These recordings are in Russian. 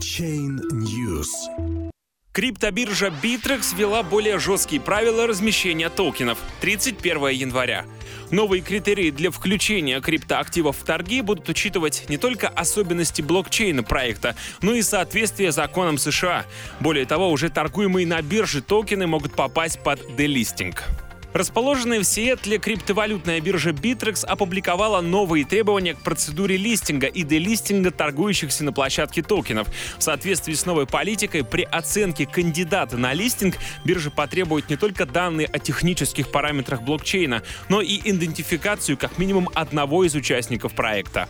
Chain News. Криптобиржа Bittrex ввела более жесткие правила размещения токенов 31 января. Новые критерии для включения криптоактивов в торги будут учитывать не только особенности блокчейна проекта, но и соответствие законам США. Более того, уже торгуемые на бирже токены могут попасть под делистинг. Расположенная в Сиэтле криптовалютная биржа Bittrex опубликовала новые требования к процедуре листинга и делистинга торгующихся на площадке токенов. В соответствии с новой политикой, при оценке кандидата на листинг биржа потребует не только данные о технических параметрах блокчейна, но и идентификацию как минимум одного из участников проекта.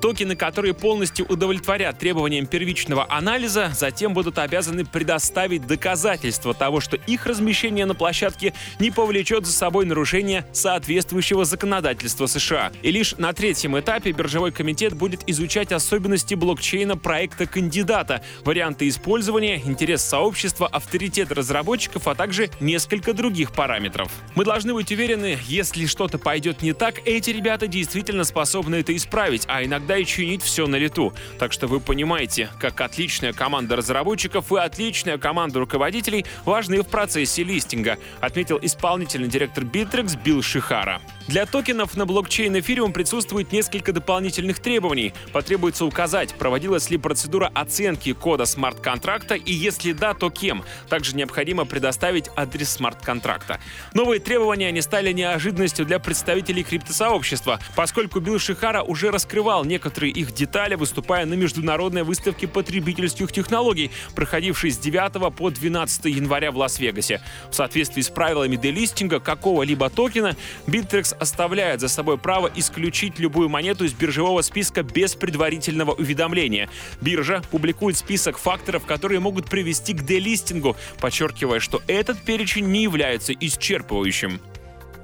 Токены, которые полностью удовлетворят требованиям первичного анализа, затем будут обязаны предоставить доказательства того, что их размещение на площадке не повлечет за собой нарушение соответствующего законодательства США. И лишь на третьем этапе биржевой комитет будет изучать особенности блокчейна проекта кандидата, варианты использования, интерес сообщества, авторитет разработчиков, а также несколько других параметров. Мы должны быть уверены, если что-то пойдет не так, эти ребята действительно способны это исправить, а иногда иногда и чинить все на лету. Так что вы понимаете, как отличная команда разработчиков и отличная команда руководителей важны в процессе листинга, отметил исполнительный директор Bittrex Билл Шихара. Для токенов на блокчейн Ethereum присутствует несколько дополнительных требований. Потребуется указать, проводилась ли процедура оценки кода смарт-контракта и если да, то кем. Также необходимо предоставить адрес смарт-контракта. Новые требования не стали неожиданностью для представителей криптосообщества, поскольку Билл Шихара уже раскрывал некоторые их детали, выступая на международной выставке потребительских технологий, проходившей с 9 по 12 января в Лас-Вегасе. В соответствии с правилами делистинга какого-либо токена, Bittrex оставляет за собой право исключить любую монету из биржевого списка без предварительного уведомления. Биржа публикует список факторов, которые могут привести к делистингу, подчеркивая, что этот перечень не является исчерпывающим.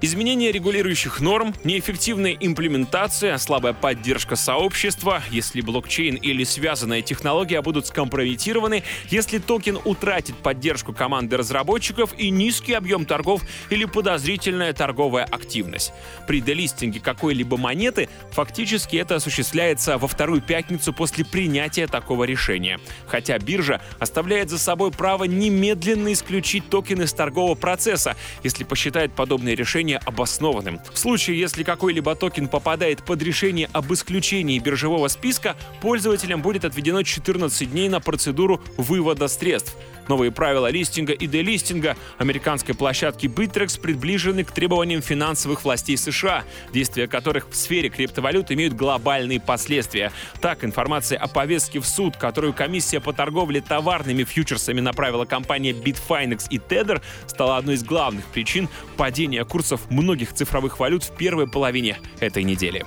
Изменение регулирующих норм, неэффективная имплементация, слабая поддержка сообщества, если блокчейн или связанная технология будут скомпрометированы, если токен утратит поддержку команды разработчиков и низкий объем торгов или подозрительная торговая активность. При делистинге какой-либо монеты фактически это осуществляется во вторую пятницу после принятия такого решения. Хотя биржа оставляет за собой право немедленно исключить токен из торгового процесса, если посчитает подобное решение решение обоснованным. В случае, если какой-либо токен попадает под решение об исключении биржевого списка, пользователям будет отведено 14 дней на процедуру вывода средств. Новые правила листинга и делистинга американской площадки Bittrex приближены к требованиям финансовых властей США, действия которых в сфере криптовалют имеют глобальные последствия. Так, информация о повестке в суд, которую комиссия по торговле товарными фьючерсами направила компания Bitfinex и Tether, стала одной из главных причин падения курсов многих цифровых валют в первой половине этой недели.